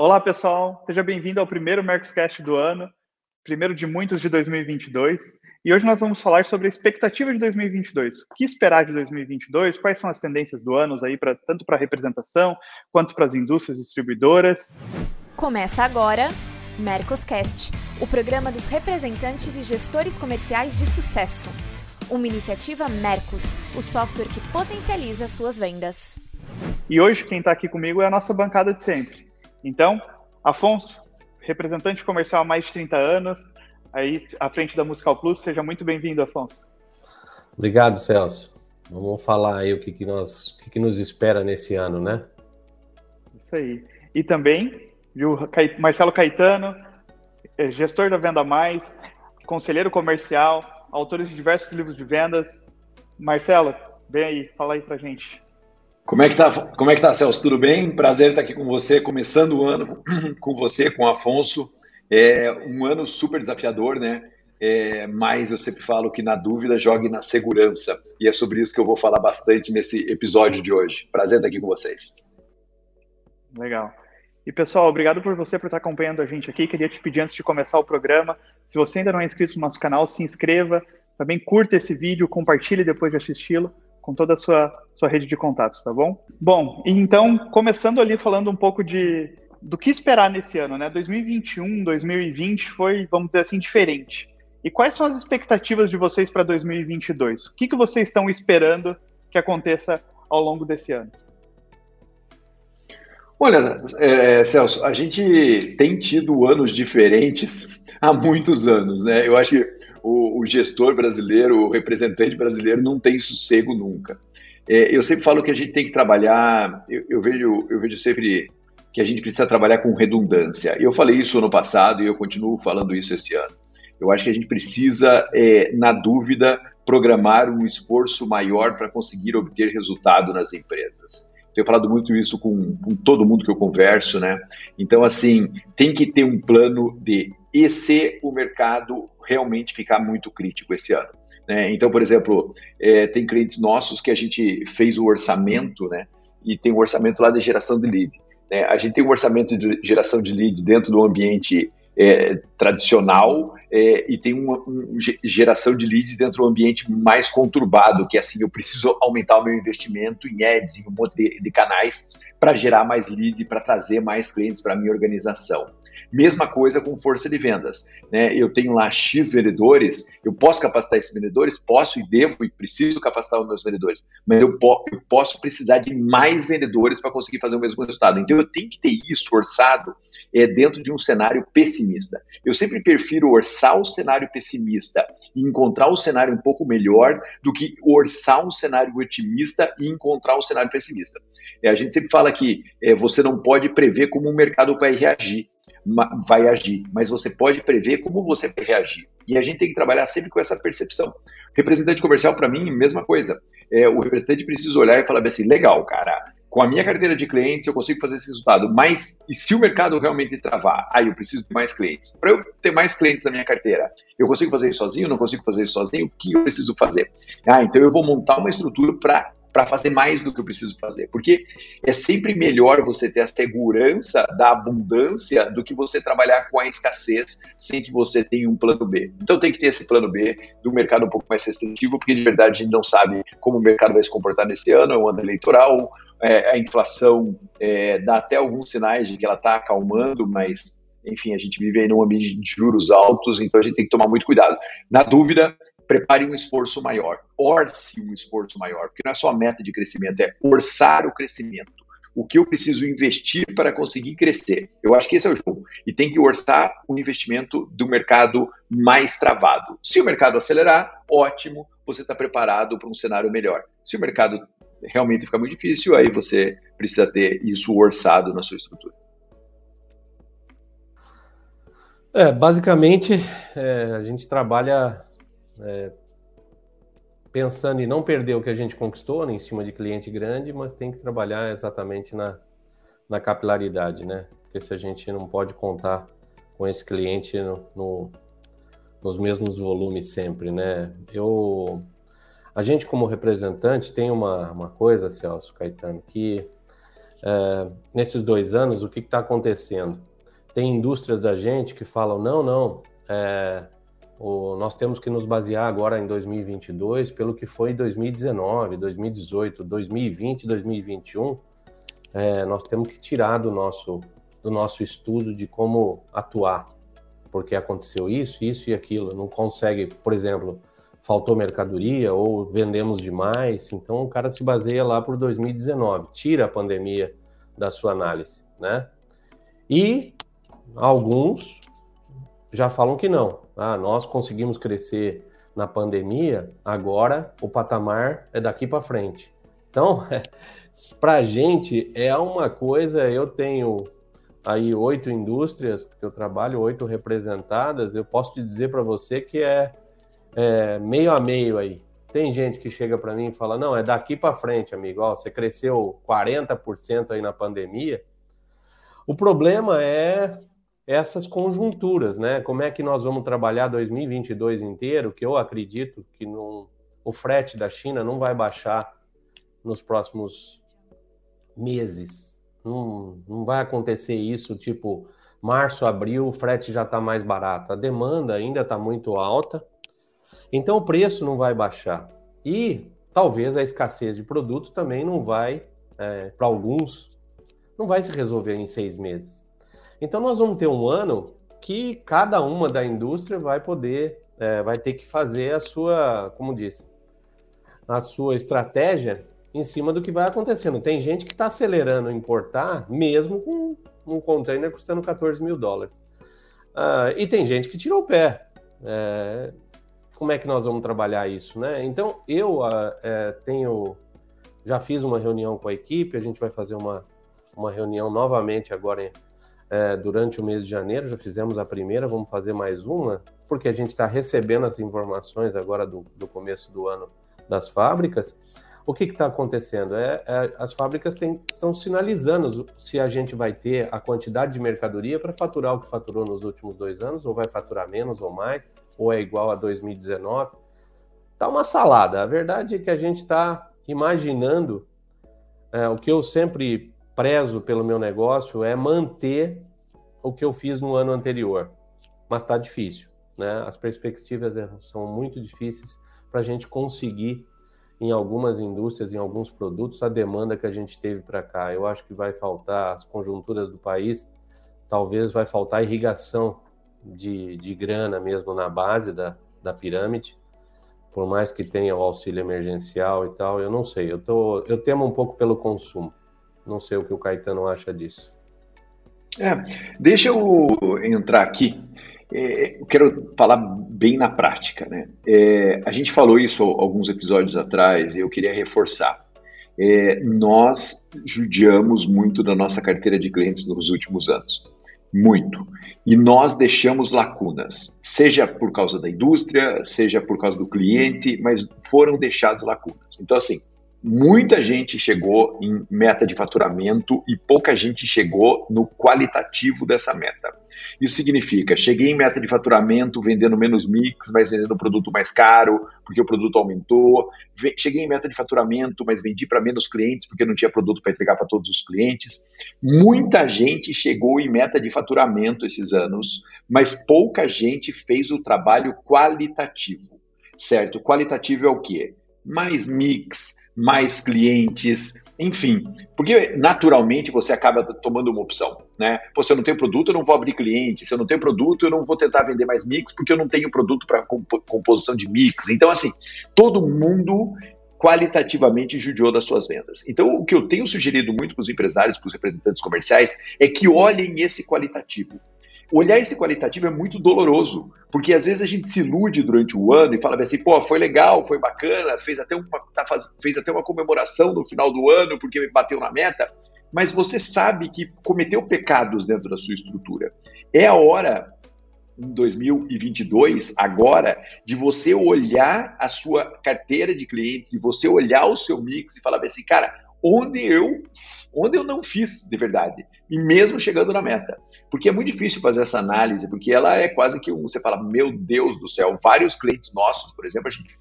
Olá, pessoal. Seja bem-vindo ao primeiro Mercoscast do ano, primeiro de muitos de 2022. E hoje nós vamos falar sobre a expectativa de 2022. O que esperar de 2022? Quais são as tendências do ano aí para tanto para a representação quanto para as indústrias distribuidoras? Começa agora Mercoscast, o programa dos representantes e gestores comerciais de sucesso. Uma iniciativa Mercos, o software que potencializa suas vendas. E hoje quem está aqui comigo é a nossa bancada de sempre. Então, Afonso, representante comercial há mais de 30 anos, aí à frente da Musical Plus, seja muito bem-vindo, Afonso. Obrigado, Celso. Vamos falar aí o que, que, nós, o que, que nos espera nesse ano, né? Isso aí. E também, viu, Marcelo Caetano, é, gestor da Venda Mais, conselheiro comercial, autor de diversos livros de vendas. Marcelo, vem aí, fala aí pra gente. Como é que tá, como é que tá, Celso? Tudo bem? Prazer estar aqui com você, começando o ano com, você, com o Afonso. É um ano super desafiador, né? É, mas eu sempre falo que na dúvida jogue na segurança. E é sobre isso que eu vou falar bastante nesse episódio de hoje. Prazer estar aqui com vocês. Legal. E pessoal, obrigado por você por estar acompanhando a gente aqui. Queria te pedir antes de começar o programa, se você ainda não é inscrito no nosso canal, se inscreva, também curta esse vídeo, compartilhe depois de assisti-lo com toda a sua, sua rede de contatos, tá bom? Bom, então, começando ali falando um pouco de do que esperar nesse ano, né? 2021, 2020 foi, vamos dizer assim, diferente. E quais são as expectativas de vocês para 2022? O que, que vocês estão esperando que aconteça ao longo desse ano? Olha, é, Celso, a gente tem tido anos diferentes há muitos anos, né? Eu acho que o, o gestor brasileiro, o representante brasileiro não tem sossego nunca. É, eu sempre falo que a gente tem que trabalhar, eu, eu, vejo, eu vejo sempre que a gente precisa trabalhar com redundância. Eu falei isso ano passado e eu continuo falando isso esse ano. Eu acho que a gente precisa, é, na dúvida, programar um esforço maior para conseguir obter resultado nas empresas. Tenho falado muito isso com, com, todo mundo que eu converso, né? Então, assim, tem que ter um plano de e se o mercado realmente ficar muito crítico esse ano. Né? Então, por exemplo, é, tem clientes nossos que a gente fez o orçamento, né? E tem um orçamento lá de geração de lead. Né? A gente tem um orçamento de geração de lead dentro do ambiente é, tradicional é, e tem uma, uma, geração de leads dentro do ambiente mais conturbado, que é assim, eu preciso aumentar o meu investimento em ads, em um monte de, de canais para gerar mais leads para trazer mais clientes para a minha organização. Mesma coisa com força de vendas. Né? Eu tenho lá X vendedores, eu posso capacitar esses vendedores? Posso e devo e preciso capacitar os meus vendedores, mas eu, po eu posso precisar de mais vendedores para conseguir fazer o mesmo resultado. Então eu tenho que ter isso orçado é, dentro de um cenário pessimista. Eu sempre prefiro orçar o cenário pessimista e encontrar o cenário um pouco melhor do que orçar um cenário otimista e encontrar o um cenário pessimista. É, a gente sempre fala que é, você não pode prever como o mercado vai reagir vai agir, mas você pode prever como você vai reagir. E a gente tem que trabalhar sempre com essa percepção. Representante comercial, para mim, mesma coisa. É, o representante precisa olhar e falar assim: legal, cara, com a minha carteira de clientes eu consigo fazer esse resultado, mas e se o mercado realmente travar? Aí ah, eu preciso de mais clientes. Para eu ter mais clientes na minha carteira, eu consigo fazer isso sozinho? Não consigo fazer isso sozinho? O que eu preciso fazer? Ah, então eu vou montar uma estrutura para para fazer mais do que eu preciso fazer. Porque é sempre melhor você ter a segurança da abundância do que você trabalhar com a escassez sem que você tenha um plano B. Então tem que ter esse plano B do mercado um pouco mais restritivo, porque de verdade a gente não sabe como o mercado vai se comportar nesse ano, é um ano eleitoral, é, a inflação é, dá até alguns sinais de que ela está acalmando, mas enfim, a gente vive aí num ambiente de juros altos, então a gente tem que tomar muito cuidado. Na dúvida, prepare um esforço maior, orce um esforço maior, porque não é só meta de crescimento, é orçar o crescimento. O que eu preciso investir para conseguir crescer? Eu acho que esse é o jogo. E tem que orçar o investimento do mercado mais travado. Se o mercado acelerar, ótimo, você está preparado para um cenário melhor. Se o mercado realmente ficar muito difícil, aí você precisa ter isso orçado na sua estrutura. É, basicamente, é, a gente trabalha é, pensando em não perder o que a gente conquistou né, em cima de cliente grande, mas tem que trabalhar exatamente na, na capilaridade, né? Porque se a gente não pode contar com esse cliente no, no, nos mesmos volumes sempre, né? Eu, a gente como representante tem uma, uma coisa, Celso Caetano, que é, nesses dois anos, o que está acontecendo? Tem indústrias da gente que falam: não, não, é, o, nós temos que nos basear agora em 2022 pelo que foi 2019, 2018, 2020, 2021. É, nós temos que tirar do nosso, do nosso estudo de como atuar, porque aconteceu isso, isso e aquilo. Não consegue, por exemplo, faltou mercadoria ou vendemos demais. Então o cara se baseia lá por 2019, tira a pandemia da sua análise, né? E alguns já falam que não. Ah, nós conseguimos crescer na pandemia, agora o patamar é daqui para frente. Então, para a gente é uma coisa. Eu tenho aí oito indústrias que eu trabalho, oito representadas. Eu posso te dizer para você que é, é, meio a meio aí. Tem gente que chega para mim e fala: não, é daqui para frente, amigo. Ó, você cresceu 40% aí na pandemia. O problema é essas conjunturas, né? Como é que nós vamos trabalhar 2022 inteiro? Que eu acredito que não, o frete da China não vai baixar nos próximos meses. Não, não vai acontecer isso, tipo, março, abril, o frete já está mais barato. A demanda ainda está muito alta, então o preço não vai baixar. E talvez a escassez de produto também não vai, é, para alguns, não vai se resolver em seis meses. Então nós vamos ter um ano que cada uma da indústria vai poder, é, vai ter que fazer a sua, como disse, a sua estratégia em cima do que vai acontecendo. Tem gente que está acelerando importar, mesmo com um container custando 14 mil dólares. Uh, e tem gente que tirou o pé. É, como é que nós vamos trabalhar isso, né? Então, eu uh, é, tenho, já fiz uma reunião com a equipe, a gente vai fazer uma, uma reunião novamente agora em, é, durante o mês de janeiro, já fizemos a primeira, vamos fazer mais uma, porque a gente está recebendo as informações agora do, do, começo do ano das fábricas. O que está acontecendo? É, é, as fábricas têm, estão sinalizando se a gente vai ter a quantidade de mercadoria para faturar o que faturou nos últimos dois anos, ou vai faturar menos ou mais, ou é igual a 2019. Está uma salada. A verdade é que a gente está imaginando é, o que eu sempre prezo pelo meu negócio é manter o que eu fiz no ano anterior, mas está difícil, né? As perspectivas é, são muito difíceis para a gente conseguir em algumas indústrias, em alguns produtos, a demanda que a gente teve para cá. Eu acho que vai faltar as conjunturas do país, talvez vai faltar irrigação de, de grana mesmo na base da, da pirâmide, por mais que tenha o auxílio emergencial e tal, eu não sei. Eu, tô, eu temo um pouco pelo consumo. Não sei o que o Caetano acha disso. É, deixa eu entrar aqui. É, eu quero falar bem na prática, né? É, a gente falou isso alguns episódios atrás e eu queria reforçar. É, nós judiamos muito da nossa carteira de clientes nos últimos anos. Muito. E nós deixamos lacunas, seja por causa da indústria, seja por causa do cliente, mas foram deixadas lacunas. Então, assim, muita gente chegou em meta de faturamento e pouca gente chegou no qualitativo dessa meta. Isso significa, cheguei em meta de faturamento vendendo menos mix, mas vendendo produto mais caro, porque o produto aumentou. Cheguei em meta de faturamento, mas vendi para menos clientes, porque não tinha produto para entregar para todos os clientes. Muita gente chegou em meta de faturamento esses anos, mas pouca gente fez o trabalho qualitativo, certo? Qualitativo é o quê? Mais mix, mais clientes, enfim, porque naturalmente você acaba tomando uma opção, né? Pô, se eu não tenho produto, eu não vou abrir cliente, se eu não tenho produto, eu não vou tentar vender mais mix, porque eu não tenho produto para composição de mix. Então, assim, todo mundo qualitativamente judiou das suas vendas. Então, o que eu tenho sugerido muito para os empresários, para os representantes comerciais, é que olhem esse qualitativo olhar esse qualitativo é muito doloroso, porque às vezes a gente se ilude durante o ano e fala assim, pô, foi legal, foi bacana, fez até, uma, tá faz, fez até uma comemoração no final do ano porque bateu na meta, mas você sabe que cometeu pecados dentro da sua estrutura. É a hora, em 2022, agora, de você olhar a sua carteira de clientes, de você olhar o seu mix e falar assim, cara, onde eu onde eu não fiz de verdade, e mesmo chegando na meta. Porque é muito difícil fazer essa análise, porque ela é quase que um, você fala, meu Deus do céu, vários clientes nossos, por exemplo, a gente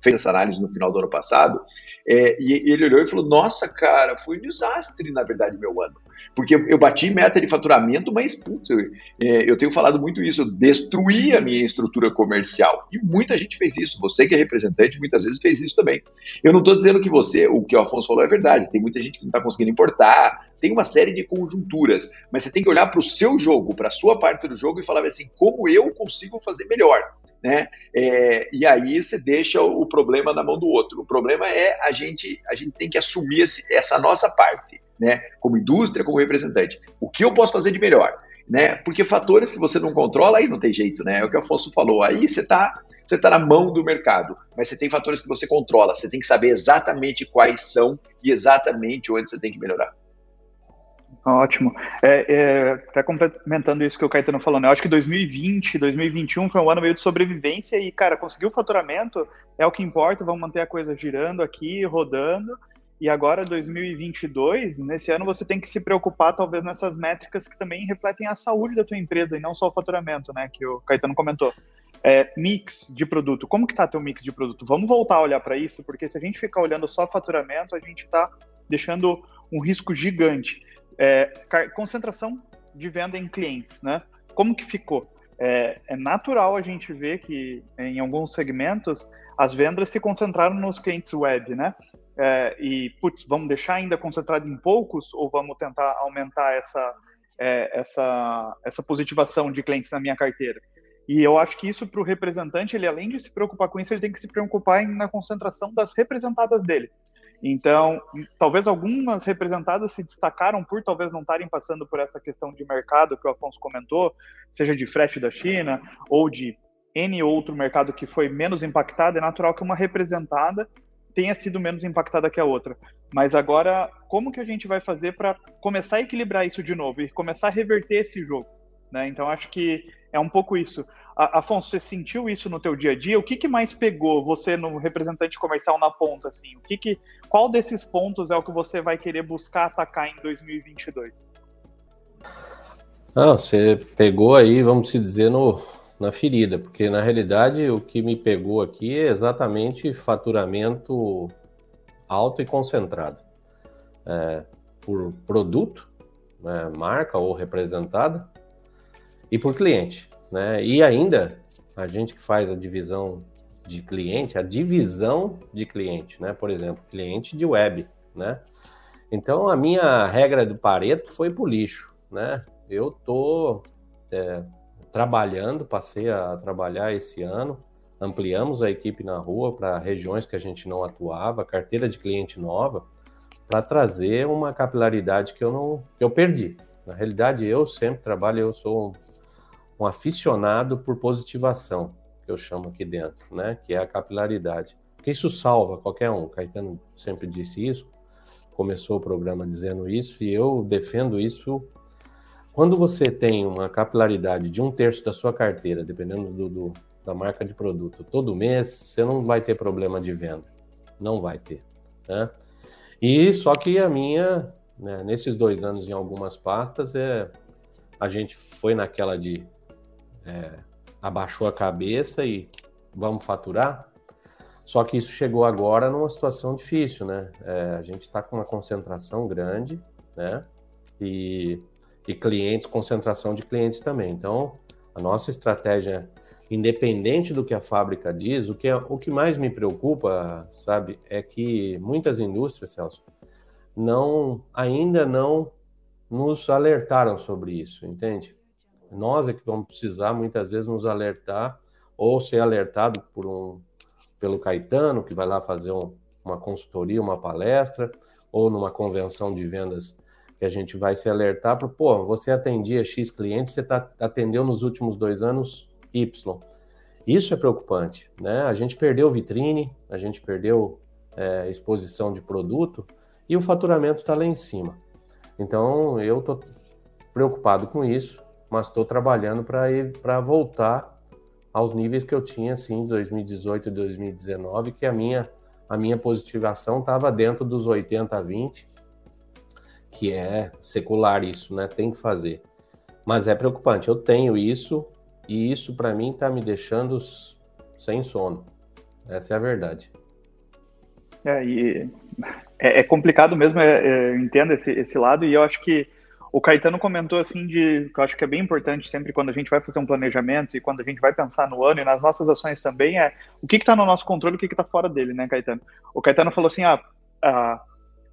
fez essa análise no final do ano passado, é, e ele olhou e falou, nossa, cara, foi um desastre, na verdade, meu ano. Porque eu bati meta de faturamento, mas, putz, eu, é, eu tenho falado muito isso, eu destruí a minha estrutura comercial. E muita gente fez isso. Você que é representante, muitas vezes fez isso também. Eu não estou dizendo que você, o que o Afonso falou é verdade. Tem muita gente que não está conseguindo importar, tem uma série de conjunturas, mas você tem que olhar para o seu jogo, para a sua parte do jogo e falar assim, como eu consigo fazer melhor. Né? É, e aí você deixa o problema na mão do outro. O problema é a gente, a gente tem que assumir esse, essa nossa parte né? Como indústria, como representante. O que eu posso fazer de melhor? Né? Porque fatores que você não controla, aí não tem jeito, né? É o que o Afonso falou. Aí você está você tá na mão do mercado, mas você tem fatores que você controla. Você tem que saber exatamente quais são e exatamente onde você tem que melhorar. Ótimo. É, é, até complementando isso que o Caetano falou, né? Eu acho que 2020, 2021 foi um ano meio de sobrevivência e, cara, conseguir o faturamento é o que importa, vamos manter a coisa girando aqui, rodando. E agora, 2022, nesse ano você tem que se preocupar, talvez, nessas métricas que também refletem a saúde da tua empresa e não só o faturamento, né? Que o Caetano comentou. É, mix de produto. Como que tá teu mix de produto? Vamos voltar a olhar para isso, porque se a gente ficar olhando só faturamento, a gente está deixando um risco gigante. É, concentração de venda em clientes, né? Como que ficou? É, é, natural a gente ver que em alguns segmentos as vendas se concentraram nos clientes web, né? É, e, putz, vamos deixar ainda concentrado em poucos ou vamos tentar aumentar essa, é, essa, essa positivação de clientes na minha carteira? E eu acho que isso para o representante, ele além de se preocupar com isso, ele tem que se preocupar em, na concentração das representadas dele. Então, talvez algumas representadas se destacaram por talvez não estarem passando por essa questão de mercado que o Afonso comentou, seja de frete da China ou de N outro mercado que foi menos impactado, é natural que uma representada tenha sido menos impactada que a outra. Mas agora, como que a gente vai fazer para começar a equilibrar isso de novo e começar a reverter esse jogo? Né? Então, acho que é um pouco isso. Afonso, você sentiu isso no teu dia a dia? O que, que mais pegou você no representante comercial na ponta? Assim? O que que, qual desses pontos é o que você vai querer buscar atacar em 2022? Não, você pegou aí, vamos dizer, no, na ferida, porque na realidade o que me pegou aqui é exatamente faturamento alto e concentrado. É, por produto, né, marca ou representada, e por cliente. Né? E ainda, a gente que faz a divisão de cliente, a divisão de cliente, né? por exemplo, cliente de web. Né? Então, a minha regra do Pareto foi para o lixo. Né? Eu tô é, trabalhando, passei a trabalhar esse ano, ampliamos a equipe na rua para regiões que a gente não atuava, carteira de cliente nova, para trazer uma capilaridade que eu não que eu perdi. Na realidade, eu sempre trabalho, eu sou um, um aficionado por positivação, que eu chamo aqui dentro, né? Que é a capilaridade. Porque isso salva qualquer um. Caetano sempre disse isso, começou o programa dizendo isso, e eu defendo isso quando você tem uma capilaridade de um terço da sua carteira, dependendo do, do, da marca de produto, todo mês, você não vai ter problema de venda. Não vai ter. Né? E só que a minha, né, nesses dois anos em algumas pastas, é, a gente foi naquela de é, abaixou a cabeça e vamos faturar. Só que isso chegou agora numa situação difícil, né? É, a gente está com uma concentração grande, né? E e clientes, concentração de clientes também. Então, a nossa estratégia, independente do que a fábrica diz, o que, é, o que mais me preocupa, sabe, é que muitas indústrias, Celso, não, ainda não nos alertaram sobre isso, entende? Nós é que vamos precisar muitas vezes nos alertar ou ser alertado por um pelo Caetano, que vai lá fazer um, uma consultoria, uma palestra, ou numa convenção de vendas que a gente vai se alertar para, pô, você atendia X clientes, você tá, atendeu nos últimos dois anos Y. Isso é preocupante, né? A gente perdeu vitrine, a gente perdeu é, exposição de produto e o faturamento está lá em cima. Então, eu estou preocupado com isso, mas estou trabalhando para voltar aos níveis que eu tinha, assim, em 2018 e 2019, que a minha a minha positivação estava dentro dos 80 a 20, que é secular isso, né? Tem que fazer. Mas é preocupante. Eu tenho isso e isso para mim está me deixando sem sono. Essa é a verdade. É, e é, é complicado mesmo, é, é, entendo esse, esse lado, e eu acho que o Caetano comentou assim de que eu acho que é bem importante sempre quando a gente vai fazer um planejamento e quando a gente vai pensar no ano e nas nossas ações também é o que está no nosso controle o que está fora dele, né, Caetano? O Caetano falou assim, ah, ah,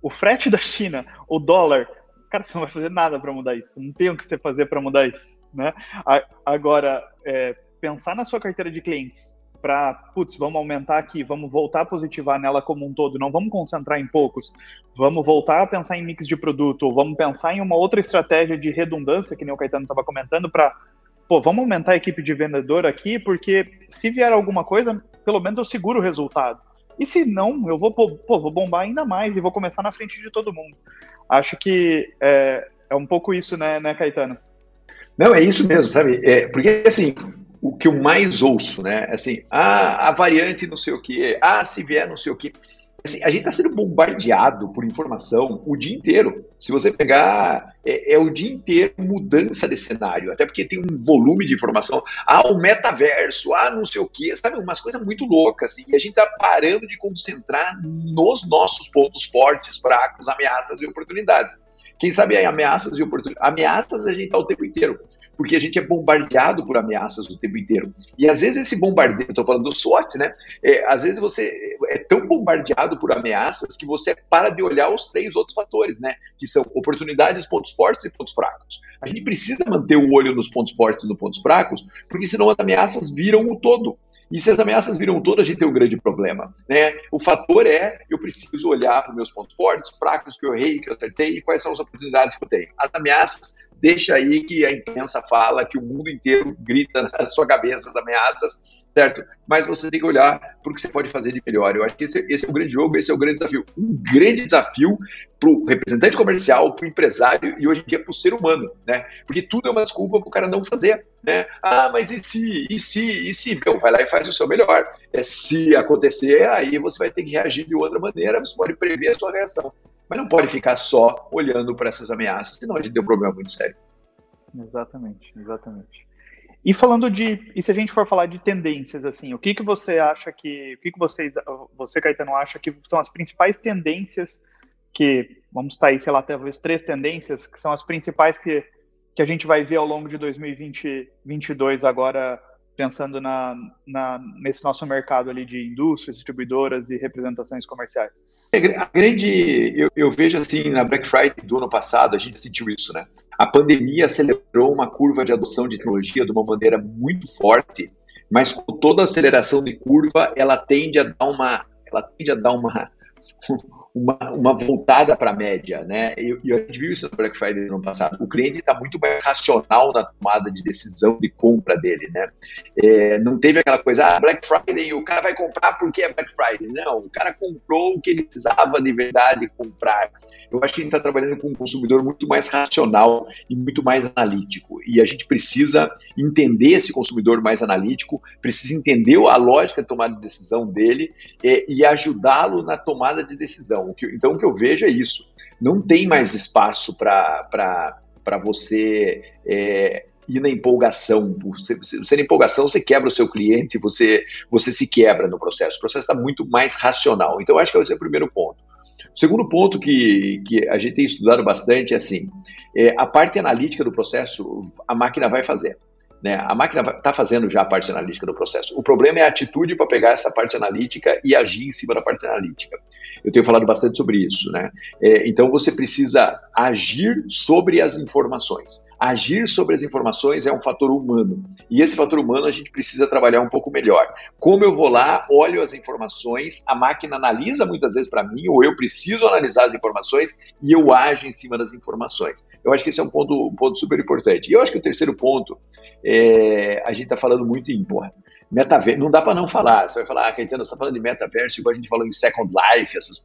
o frete da China, o dólar, cara, você não vai fazer nada para mudar isso, não tem o que você fazer para mudar isso, né? Agora, é, pensar na sua carteira de clientes, para, putz, vamos aumentar aqui, vamos voltar a positivar nela como um todo, não vamos concentrar em poucos, vamos voltar a pensar em mix de produto, ou vamos pensar em uma outra estratégia de redundância, que nem o Caetano estava comentando, para, pô, vamos aumentar a equipe de vendedor aqui, porque se vier alguma coisa, pelo menos eu seguro o resultado. E se não, eu vou, pô, vou bombar ainda mais e vou começar na frente de todo mundo. Acho que é, é um pouco isso, né, né, Caetano? Não, é isso mesmo, sabe? É, porque, assim, o que eu mais ouço, né? Assim, ah, a variante não sei o quê, ah, se vier não sei o quê. Assim, a gente está sendo bombardeado por informação o dia inteiro. Se você pegar, é, é, o dia inteiro mudança de cenário, até porque tem um volume de informação. Ah, o metaverso, ah, não sei o quê, sabe? Umas coisas muito loucas. Assim, e a gente está parando de concentrar nos nossos pontos fortes, fracos, ameaças e oportunidades. Quem sabe aí, ameaças e oportunidades. Ameaças a gente está o tempo inteiro porque a gente é bombardeado por ameaças o tempo inteiro. E às vezes esse bombardeio, estou falando do SWOT, né? É, às vezes você é tão bombardeado por ameaças que você para de olhar os três outros fatores, né? Que são oportunidades, pontos fortes e pontos fracos. A gente precisa manter o olho nos pontos fortes e nos pontos fracos, porque senão as ameaças viram o todo. E se as ameaças viram todo, a gente tem um grande problema. Né? O fator é, eu preciso olhar para os meus pontos fortes, fracos que eu errei, que eu acertei, e quais são as oportunidades que eu tenho. As ameaças, deixa aí que a imprensa fala, que o mundo inteiro grita na sua cabeça as ameaças, certo? Mas você tem que olhar para o que você pode fazer de melhor. Eu acho que esse, esse, é o grande jogo, esse é o grande desafio. Um grande desafio para o representante comercial, para o empresário e hoje em dia para o ser humano, né? Porque tudo é uma desculpa para o cara não fazer, né? Ah, mas e se, e se, e se? Meu, vai lá e faz o seu melhor. É, se acontecer, aí você vai ter que reagir de outra maneira, você pode prever a sua reação. Mas não pode ficar só olhando para essas ameaças, senão a gente tem um problema muito sério. Exatamente, exatamente. E falando de, e se a gente for falar de tendências, assim, o que que você acha que, o que que vocês, você Caetano acha que são as principais tendências que, vamos estar aí, sei lá, talvez três tendências que são as principais que, que a gente vai ver ao longo de 2022 agora, pensando na, na, nesse nosso mercado ali de indústrias, distribuidoras e representações comerciais? A grande, eu, eu vejo assim, na Black Friday do ano passado, a gente sentiu isso, né? A pandemia acelerou uma curva de adoção de tecnologia de uma maneira muito forte, mas com toda a aceleração de curva, ela tende a dar uma, ela tende a dar uma, uma, uma voltada para a média, né? E, e, a gente viu isso no Black Friday no ano passado. O cliente está muito mais racional na tomada de decisão de compra dele, né? É, não teve aquela coisa, ah, Black Friday, o cara vai comprar porque é Black Friday. Não, o cara comprou o que ele precisava de verdade comprar. Eu acho que a gente está trabalhando com um consumidor muito mais racional e muito mais analítico. E a gente precisa entender esse consumidor mais analítico, precisa entender a lógica de tomada de decisão dele é, e ajudá-lo na tomada de decisão. O que, então, o que eu vejo é isso. Não tem mais espaço para você. É, ir na empolgação. Você, você, na empolgação, você quebra o seu cliente, você, você se quebra no processo. O processo está muito mais racional. Então, acho que esse é o primeiro ponto. O segundo ponto que, que a gente tem estudado bastante é assim: é, a parte analítica do processo, a máquina vai fazer. Né? A máquina está fazendo já a parte analítica do processo. O problema é a atitude para pegar essa parte analítica e agir em cima da parte analítica. Eu tenho falado bastante sobre isso. Né? É, então você precisa agir sobre as informações agir sobre as informações é um fator humano. E esse fator humano a gente precisa trabalhar um pouco melhor. Como eu vou lá, olho as informações, a máquina analisa muitas vezes para mim, ou eu preciso analisar as informações e eu ajo em cima das informações. Eu acho que esse é um ponto, um ponto super importante. E eu acho que o terceiro ponto, é, a gente está falando muito em, porra, metaverso, não dá para não falar. Você vai falar, ah, Caetano, você está falando de metaverso, igual a gente falou em Second Life, essas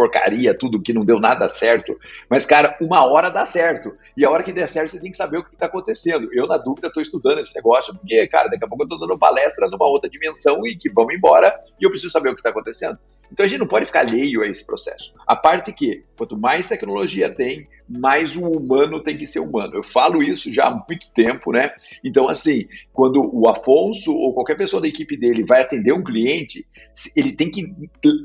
porcaria, tudo que não deu nada certo. Mas, cara, uma hora dá certo. E a hora que der certo, você tem que saber o que está acontecendo. Eu, na dúvida, estou estudando esse negócio, porque, cara, daqui a pouco eu estou dando palestra numa outra dimensão e que vamos embora e eu preciso saber o que está acontecendo. Então a gente não pode ficar alheio a esse processo. A parte que, quanto mais tecnologia tem, mais o humano tem que ser humano. Eu falo isso já há muito tempo, né? Então, assim, quando o Afonso ou qualquer pessoa da equipe dele vai atender um cliente, ele tem que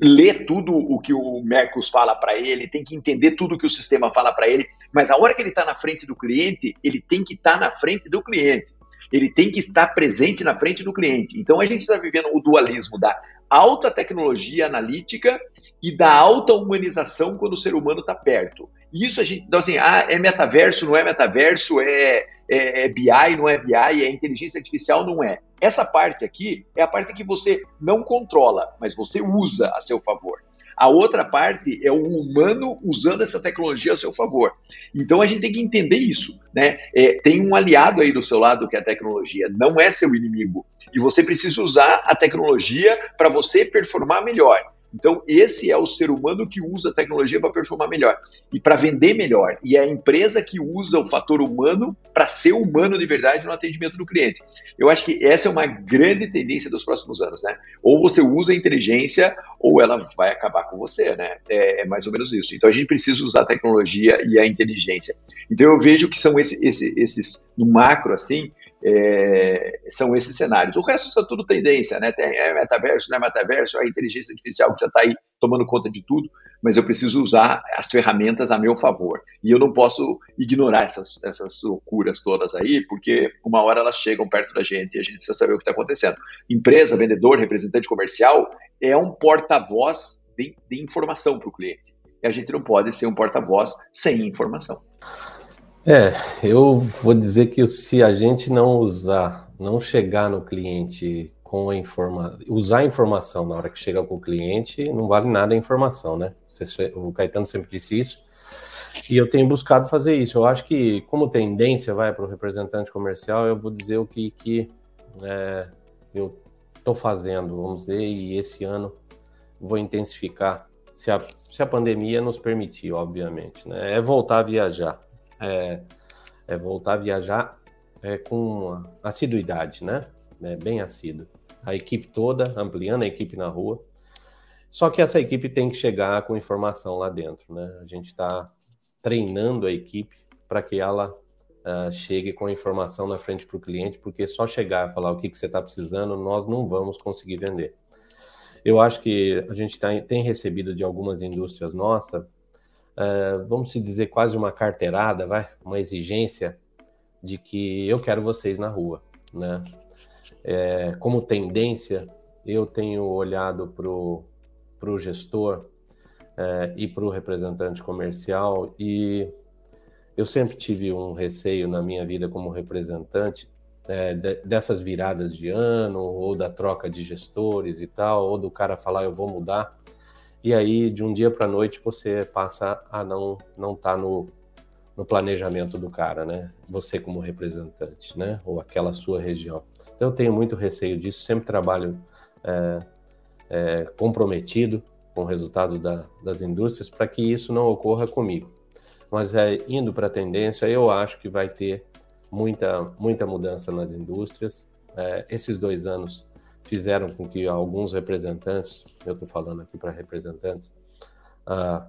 ler tudo o que o Mercos fala para ele, tem que entender tudo o que o sistema fala para ele, mas a hora que ele está na frente do cliente, ele tem que estar tá na frente do cliente ele tem que estar presente na frente do cliente. Então a gente está vivendo o dualismo da alta tecnologia analítica e da alta humanização quando o ser humano está perto. Isso a gente, então assim, ah, é metaverso, não é metaverso, é, é, é BI, não é BI, é inteligência artificial, não é. Essa parte aqui é a parte que você não controla, mas você usa a seu favor. A outra parte é o humano usando essa tecnologia a seu favor. Então a gente tem que entender isso, né? É, tem um aliado aí do seu lado que é a tecnologia, não é seu inimigo. E você precisa usar a tecnologia para você performar melhor. Então, esse é o ser humano que usa a tecnologia para performar melhor e para vender melhor. E é a empresa que usa o fator humano para ser humano de verdade no atendimento do cliente. Eu acho que essa é uma grande tendência dos próximos anos, né? Ou você usa a inteligência ou ela vai acabar com você, né? É, é mais ou menos isso. Então, a gente precisa usar a tecnologia e a inteligência. Então, eu vejo que são esse, esse, esses, no macro, assim, é, são esses cenários. O resto são tudo tendência, né? Tem é metaverso, não é metaverso, é inteligência artificial que já está aí tomando conta de tudo, mas eu preciso usar as ferramentas a meu favor. E eu não posso ignorar essas, essas loucuras todas aí, porque uma hora elas chegam perto da gente e a gente precisa saber o que está acontecendo. Empresa, vendedor, representante comercial é um porta-voz de, de informação para o cliente. E a gente não pode ser um porta-voz sem informação. É, eu vou dizer que se a gente não usar, não chegar no cliente com a informação, usar a informação na hora que chega com o cliente, não vale nada a informação, né? O Caetano sempre disse isso. E eu tenho buscado fazer isso. Eu acho que, como tendência vai para o representante comercial, eu vou dizer o que, que é, eu estou fazendo, vamos dizer, e esse ano vou intensificar, se a, se a pandemia nos permitir, obviamente, né? É voltar a viajar é, é voltar a viajar é, com assiduidade, né? É, bem assíduo. A equipe toda, ampliando a equipe na rua. Só que essa equipe tem que chegar com informação lá dentro, né? A gente está treinando a equipe para que ela uh, chegue com a informação na frente para o cliente, porque só chegar e falar o que, que você está precisando, nós não vamos conseguir vender. Eu acho que a gente tá, tem recebido de algumas indústrias nossas uh, vamos se dizer, quase uma carteirada, vai, uma exigência de que eu quero vocês na rua, né? É, como tendência, eu tenho olhado para o gestor é, e para o representante comercial e eu sempre tive um receio na minha vida como representante é, de, dessas viradas de ano ou da troca de gestores e tal, ou do cara falar eu vou mudar e aí de um dia para noite você passa a não não tá no, no planejamento do cara, né? Você como representante, né? Ou aquela sua região. Então eu tenho muito receio disso, sempre trabalho é, é, comprometido com o resultado da, das indústrias para que isso não ocorra comigo. Mas é, indo para a tendência, eu acho que vai ter muita, muita mudança nas indústrias. É, esses dois anos fizeram com que alguns representantes, eu estou falando aqui para representantes, uh,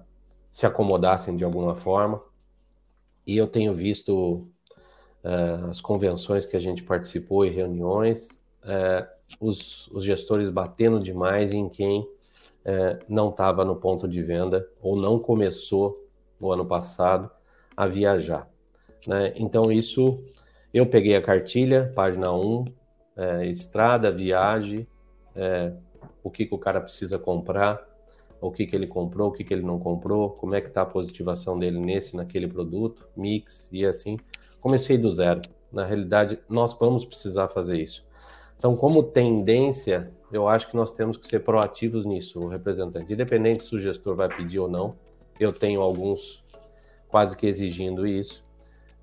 se acomodassem de alguma forma. E eu tenho visto uh, as convenções que a gente participou e reuniões, uh, os, os, gestores batendo demais em quem não estava no ponto de venda ou não começou no ano passado a viajar. Né? Então, isso eu peguei a cartilha, página 1, é, estrada, viagem, é, o que, que o cara precisa comprar, o que, que ele comprou, o que, que ele não comprou, como é que está a positivação dele nesse, naquele produto, mix e assim. Comecei do zero. Na realidade, nós vamos precisar fazer isso. Então, como tendência, eu acho que nós temos que ser proativos nisso, o representante. Independente se o gestor vai pedir ou não, eu tenho alguns quase que exigindo isso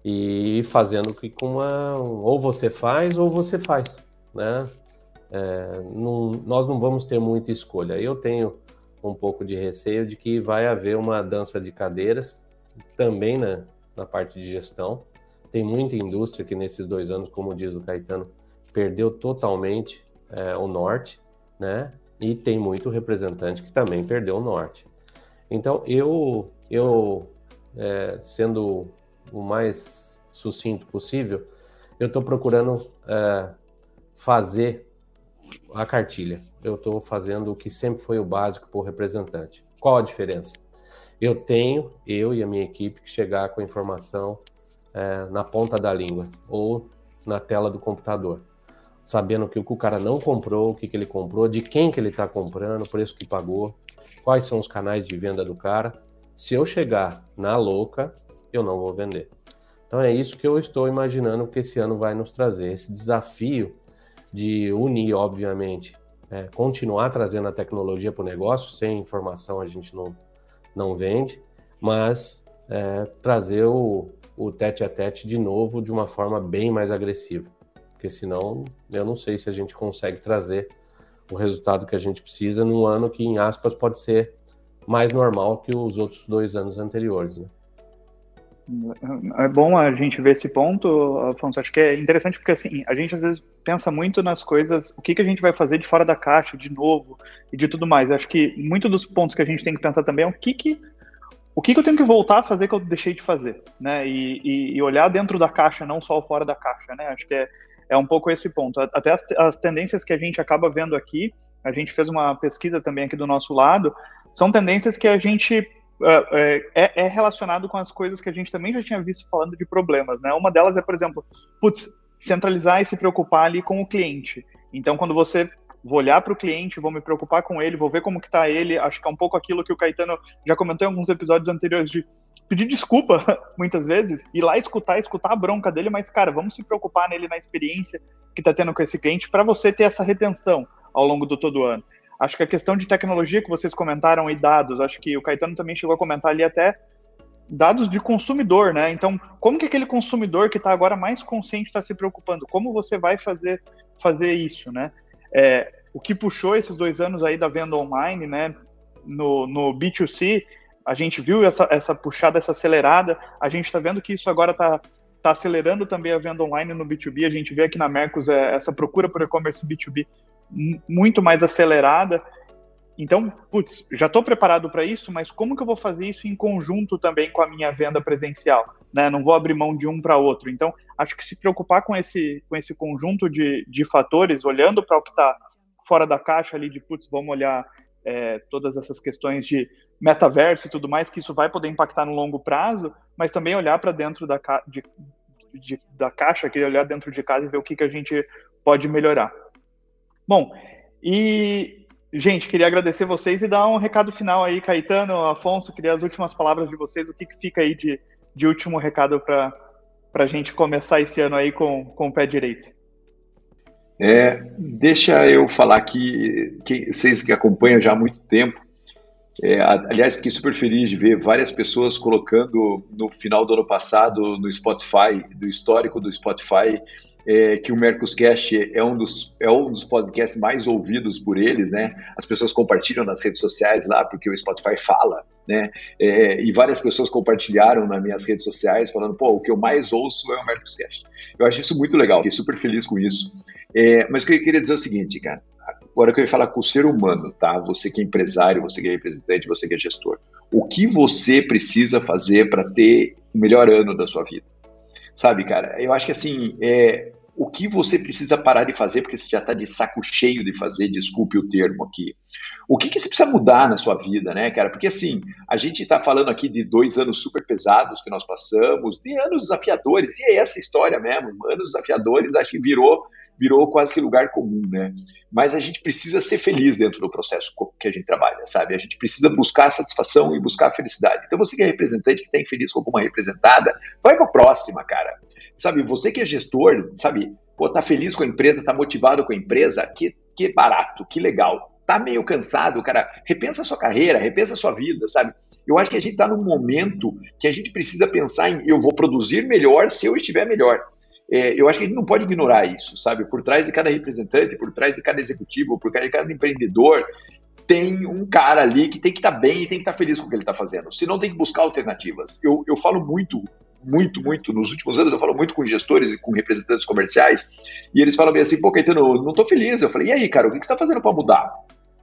e fazendo que com uma ou você faz ou você faz né? É, não, nós não vamos ter muita escolha. Eu tenho um pouco de receio de que vai haver uma dança de cadeiras também na, na parte de gestão. Tem muita indústria que nesses dois anos, como diz o Caetano, perdeu totalmente é, o norte, né? E tem muito representante que também perdeu o norte. Então, eu, eu é, sendo o mais sucinto possível, eu estou procurando é, fazer a cartilha. Eu estou fazendo o que sempre foi o básico para o representante. Qual a diferença? Eu tenho, eu e a minha equipe, que chegar com a informação é, na ponta da língua ou na tela do computador, sabendo que o que o cara não comprou, o que, que ele comprou, de quem que ele está comprando, o preço que pagou, quais são os canais de venda do cara. Se eu chegar na louca, eu não vou vender. Então é isso que eu estou imaginando que esse ano vai nos trazer, esse desafio de unir, obviamente, é, continuar trazendo a tecnologia para o negócio, sem informação a gente não, não vende, mas é, trazer o, o tete a tete de novo de uma forma bem mais agressiva. Porque senão eu não sei se a gente consegue trazer o resultado que a gente precisa num ano que, em aspas, pode ser mais normal que os outros dois anos anteriores. Né? É bom a gente ver esse ponto, Afonso. Acho que é interessante porque assim, a gente às vezes pensa muito nas coisas, o que, que a gente vai fazer de fora da caixa, de novo, e de tudo mais. Acho que muito dos pontos que a gente tem que pensar também é o que, que o que, que eu tenho que voltar a fazer que eu deixei de fazer, né? E, e, e, olhar dentro da caixa, não só fora da caixa, né? Acho que é, é um pouco esse ponto. Até as, as tendências que a gente acaba vendo aqui, a gente fez uma pesquisa também aqui do nosso lado, são tendências que a gente é, é, é, relacionado com as coisas que a gente também já tinha visto falando de problemas, né? Uma delas é, por exemplo, putz, centralizar e se preocupar ali com o cliente. Então, quando você vou olhar para o cliente, vou me preocupar com ele, vou ver como que está ele, acho que é um pouco aquilo que o Caetano já comentou em alguns episódios anteriores de pedir desculpa muitas vezes, ir lá escutar, escutar a bronca dele, mas cara, vamos se preocupar nele na experiência que está tendo com esse cliente para você ter essa retenção ao longo do todo ano. Acho que a questão de tecnologia que vocês comentaram e dados, acho que o Caetano também chegou a comentar ali até dados de consumidor, né? Então, como que aquele consumidor que está agora mais consciente está se preocupando? Como você vai fazer fazer isso, né? É, o que puxou esses dois anos aí da venda online, né? No, no B2C, a gente viu essa, essa puxada, essa acelerada. A gente está vendo que isso agora está tá acelerando também a venda online no B2B. A gente vê aqui na Mercos é, essa procura por e-commerce B2B muito mais acelerada. Então, putz, já estou preparado para isso, mas como que eu vou fazer isso em conjunto também com a minha venda presencial? Né? Não vou abrir mão de um para outro. Então, acho que se preocupar com esse, com esse conjunto de, de fatores, olhando para o que está fora da caixa ali, de putz, vamos olhar é, todas essas questões de metaverso e tudo mais, que isso vai poder impactar no longo prazo, mas também olhar para dentro da, ca de, de, da caixa, que olhar dentro de casa e ver o que, que a gente pode melhorar. Bom, e, gente, queria agradecer vocês e dar um recado final aí, Caetano, Afonso, queria as últimas palavras de vocês, o que, que fica aí de, de último recado para a gente começar esse ano aí com, com o pé direito. É, deixa eu falar que, que vocês que acompanham já há muito tempo, é, aliás, fiquei super feliz de ver várias pessoas colocando no final do ano passado no Spotify, do histórico do Spotify, é, que o Mercoscast é um, dos, é um dos podcasts mais ouvidos por eles, né? As pessoas compartilham nas redes sociais lá, porque o Spotify fala, né? É, e várias pessoas compartilharam nas minhas redes sociais, falando, pô, o que eu mais ouço é o Mercoscast. Eu acho isso muito legal, fiquei super feliz com isso. É, mas o que eu queria dizer é o seguinte, cara. Agora eu queria falar com o ser humano, tá? Você que é empresário, você que é representante, você que é gestor. O que você precisa fazer para ter o melhor ano da sua vida? Sabe, cara, eu acho que assim, é, o que você precisa parar de fazer, porque você já está de saco cheio de fazer, desculpe o termo aqui. O que, que você precisa mudar na sua vida, né, cara? Porque assim, a gente está falando aqui de dois anos super pesados que nós passamos, de anos desafiadores, e é essa história mesmo, anos desafiadores, acho que virou virou quase que lugar comum, né? Mas a gente precisa ser feliz dentro do processo que a gente trabalha, sabe? A gente precisa buscar satisfação e buscar felicidade. Então você que é representante, que está infeliz com alguma representada, vai para a próxima, cara. Sabe, você que é gestor, sabe, pô, tá feliz com a empresa, tá motivado com a empresa, que, que barato, que legal. Tá meio cansado, cara, repensa a sua carreira, repensa a sua vida, sabe? Eu acho que a gente está num momento que a gente precisa pensar em eu vou produzir melhor se eu estiver melhor. É, eu acho que a gente não pode ignorar isso, sabe? Por trás de cada representante, por trás de cada executivo, por trás de cada empreendedor, tem um cara ali que tem que estar tá bem e tem que estar tá feliz com o que ele está fazendo. Senão tem que buscar alternativas. Eu, eu falo muito, muito, muito, nos últimos anos eu falo muito com gestores e com representantes comerciais, e eles falam bem assim, pô, Caetano, não estou feliz. Eu falei, e aí, cara, o que você está fazendo para mudar?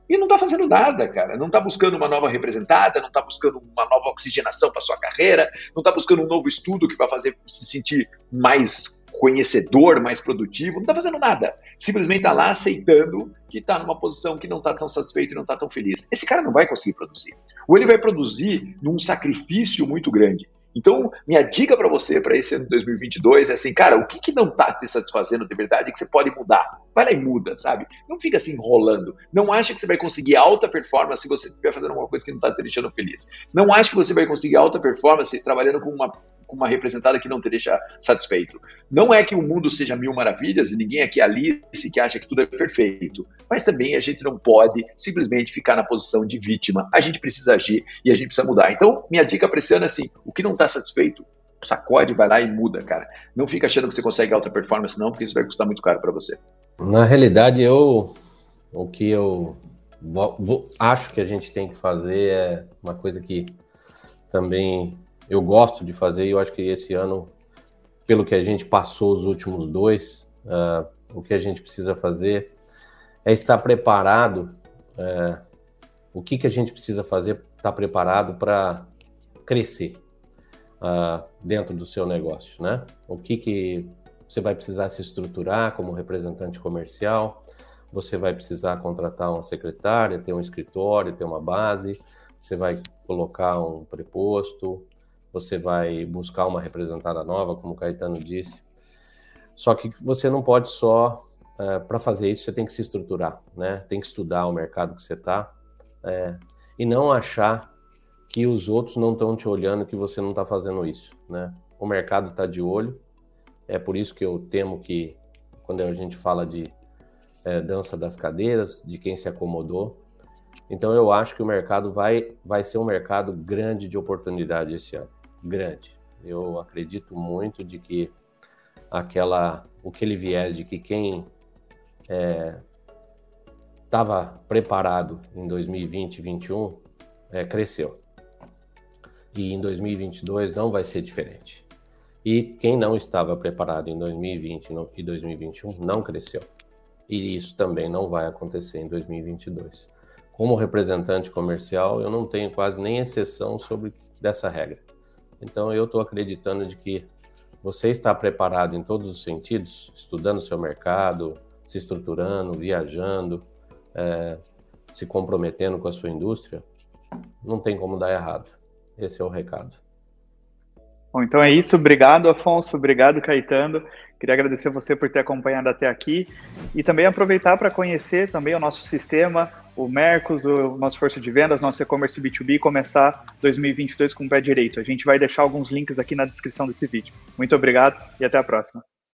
E não está fazendo nada, cara. Não está buscando uma nova representada, não está buscando uma nova oxigenação para sua carreira, não está buscando um novo estudo que vai fazer se sentir mais conhecedor, mais produtivo, não está fazendo nada. Simplesmente está lá aceitando que está numa posição que não está tão satisfeito e não está tão feliz. Esse cara não vai conseguir produzir. Ou ele vai produzir num sacrifício muito grande. Então, minha dica para você para esse ano de 2022 é assim, cara, o que, que não está te satisfazendo de verdade que você pode mudar? Vai lá e muda, sabe? Não fica assim enrolando. Não acha que você vai conseguir alta performance se você estiver fazendo alguma coisa que não está te deixando feliz. Não acha que você vai conseguir alta performance trabalhando com uma com uma representada que não te deixa satisfeito. Não é que o mundo seja mil maravilhas e ninguém aqui é Alice que acha que tudo é perfeito, mas também a gente não pode simplesmente ficar na posição de vítima. A gente precisa agir e a gente precisa mudar. Então, minha dica para esse ano é assim: o que não está satisfeito, sacode, vai lá e muda, cara. Não fica achando que você consegue alta performance, não, porque isso vai custar muito caro para você. Na realidade, eu o que eu vou, vou, acho que a gente tem que fazer é uma coisa que também eu gosto de fazer e eu acho que esse ano, pelo que a gente passou os últimos dois, uh, o que a gente precisa fazer é estar preparado. Uh, o que, que a gente precisa fazer? Estar tá preparado para crescer uh, dentro do seu negócio, né? O que, que você vai precisar se estruturar como representante comercial, você vai precisar contratar uma secretária, ter um escritório, ter uma base, você vai colocar um preposto, você vai buscar uma representada nova, como o Caetano disse. Só que você não pode só, é, para fazer isso, você tem que se estruturar, né? Tem que estudar o mercado que você está é, e não achar que os outros não estão te olhando, que você não está fazendo isso, né? O mercado está de olho, é por isso que eu temo que, quando a gente fala de é, dança das cadeiras, de quem se acomodou, então eu acho que o mercado vai, vai ser um mercado grande de oportunidade esse ano grande. Eu acredito muito de que aquela o que ele vier de que quem estava é, preparado em 2020 e 2021 é, cresceu. E em 2022 não vai ser diferente. E quem não estava preparado em 2020 e 2021 não cresceu. E isso também não vai acontecer em 2022. Como representante comercial, eu não tenho quase nem exceção sobre dessa regra. Então eu estou acreditando de que você está preparado em todos os sentidos, estudando seu mercado, se estruturando, viajando, é, se comprometendo com a sua indústria, não tem como dar errado. Esse é o recado. Bom, então é isso. Obrigado, Afonso. Obrigado, Caetano. Queria agradecer você por ter acompanhado até aqui e também aproveitar para conhecer também o nosso sistema, o Mercos, o nosso força de vendas, nosso e-commerce B2B começar 2022 com o pé direito. A gente vai deixar alguns links aqui na descrição desse vídeo. Muito obrigado e até a próxima.